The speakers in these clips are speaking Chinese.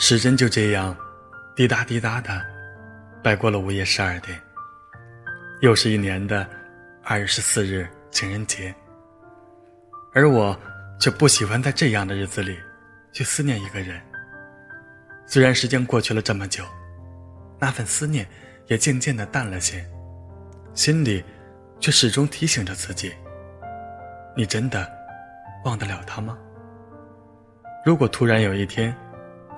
时针就这样滴答滴答的摆过了午夜十二点，又是一年的二月十四日情人节。而我却不喜欢在这样的日子里去思念一个人。虽然时间过去了这么久，那份思念也渐渐的淡了些，心里却始终提醒着自己：你真的忘得了他吗？如果突然有一天，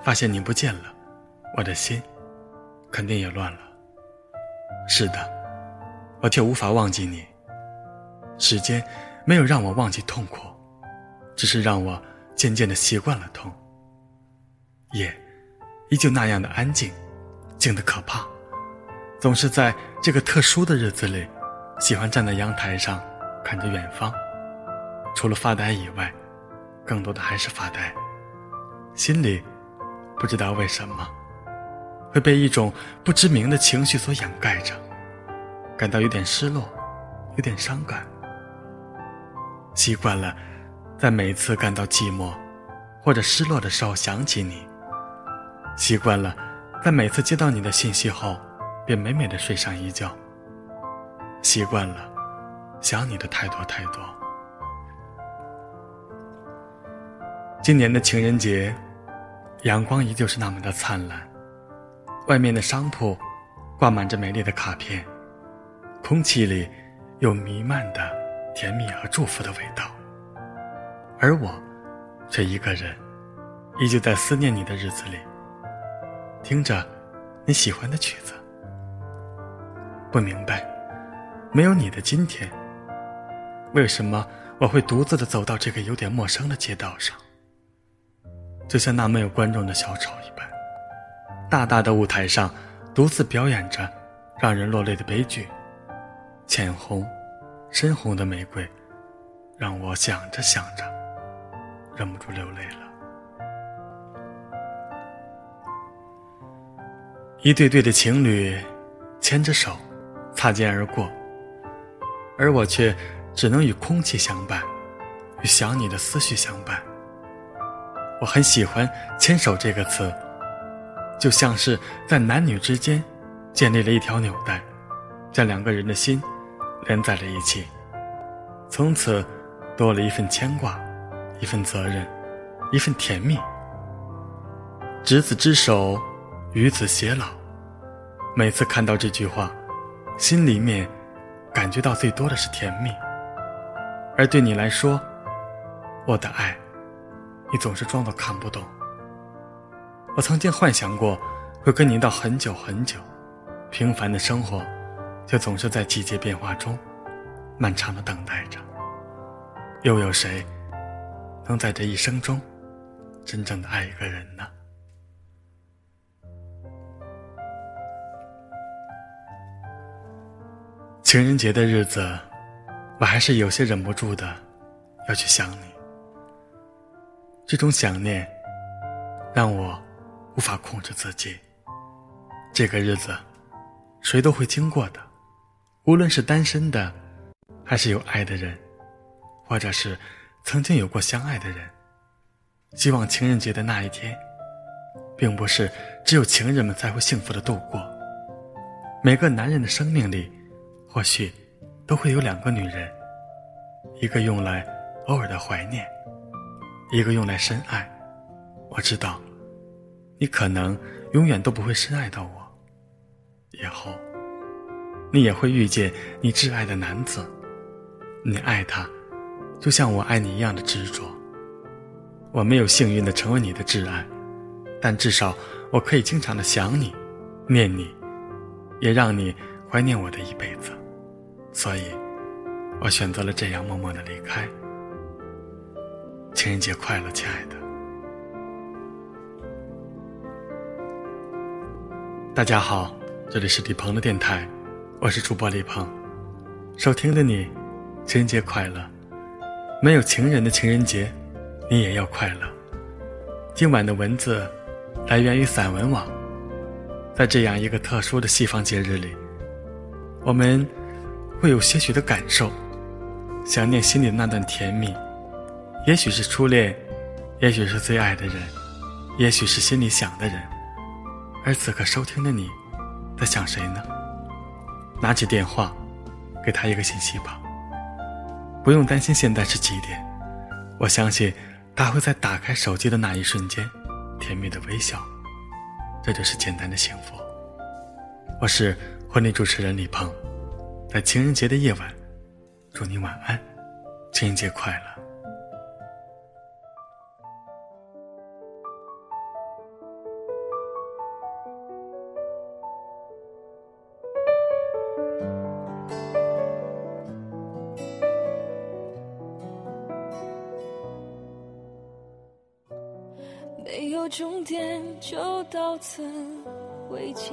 发现你不见了，我的心肯定也乱了。是的，我却无法忘记你。时间没有让我忘记痛苦，只是让我渐渐的习惯了痛。夜依旧那样的安静，静得可怕。总是在这个特殊的日子里，喜欢站在阳台上看着远方，除了发呆以外，更多的还是发呆，心里。不知道为什么，会被一种不知名的情绪所掩盖着，感到有点失落，有点伤感。习惯了，在每次感到寂寞或者失落的时候想起你；习惯了，在每次接到你的信息后，便美美的睡上一觉；习惯了，想你的太多太多。今年的情人节。阳光依旧是那么的灿烂，外面的商铺挂满着美丽的卡片，空气里有弥漫的甜蜜和祝福的味道。而我，却一个人，依旧在思念你的日子里，听着你喜欢的曲子。不明白，没有你的今天，为什么我会独自的走到这个有点陌生的街道上？就像那没有观众的小丑一般，大大的舞台上独自表演着让人落泪的悲剧。浅红、深红的玫瑰，让我想着想着，忍不住流泪了。一对对的情侣牵着手，擦肩而过，而我却只能与空气相伴，与想你的思绪相伴。我很喜欢“牵手”这个词，就像是在男女之间建立了一条纽带，将两个人的心连在了一起，从此多了一份牵挂，一份责任，一份甜蜜。执子之手，与子偕老。每次看到这句话，心里面感觉到最多的是甜蜜。而对你来说，我的爱。你总是装作看不懂。我曾经幻想过会跟你到很久很久，平凡的生活，却总是在季节变化中，漫长的等待着。又有谁能在这一生中，真正的爱一个人呢？情人节的日子，我还是有些忍不住的，要去想你。这种想念，让我无法控制自己。这个日子，谁都会经过的，无论是单身的，还是有爱的人，或者是曾经有过相爱的人。希望情人节的那一天，并不是只有情人们才会幸福的度过。每个男人的生命里，或许都会有两个女人，一个用来偶尔的怀念。一个用来深爱，我知道，你可能永远都不会深爱到我。以后，你也会遇见你挚爱的男子，你爱他，就像我爱你一样的执着。我没有幸运的成为你的挚爱，但至少我可以经常的想你，念你，也让你怀念我的一辈子。所以，我选择了这样默默的离开。情人节快乐，亲爱的！大家好，这里是李鹏的电台，我是主播李鹏。收听的你，情人节快乐！没有情人的情人节，你也要快乐。今晚的文字来源于散文网。在这样一个特殊的西方节日里，我们会有些许的感受，想念心里的那段甜蜜。也许是初恋，也许是最爱的人，也许是心里想的人，而此刻收听的你，在想谁呢？拿起电话，给他一个信息吧。不用担心现在是几点，我相信他会在打开手机的那一瞬间，甜蜜的微笑。这就是简单的幸福。我是婚礼主持人李鹏，在情人节的夜晚，祝你晚安，情人节快乐。点，就到此为结。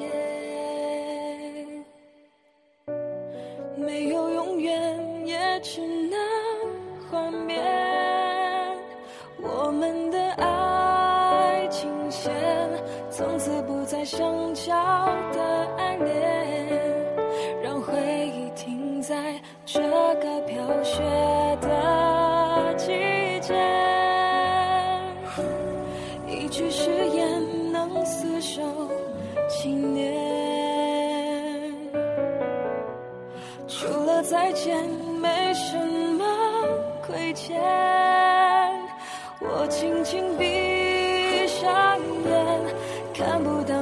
没有永远，也只能幻灭。我们的爱情线，从此不再相交的爱恋，让回忆停在这个飘雪千年，除了再见没什么亏欠。我轻轻闭上眼，看不到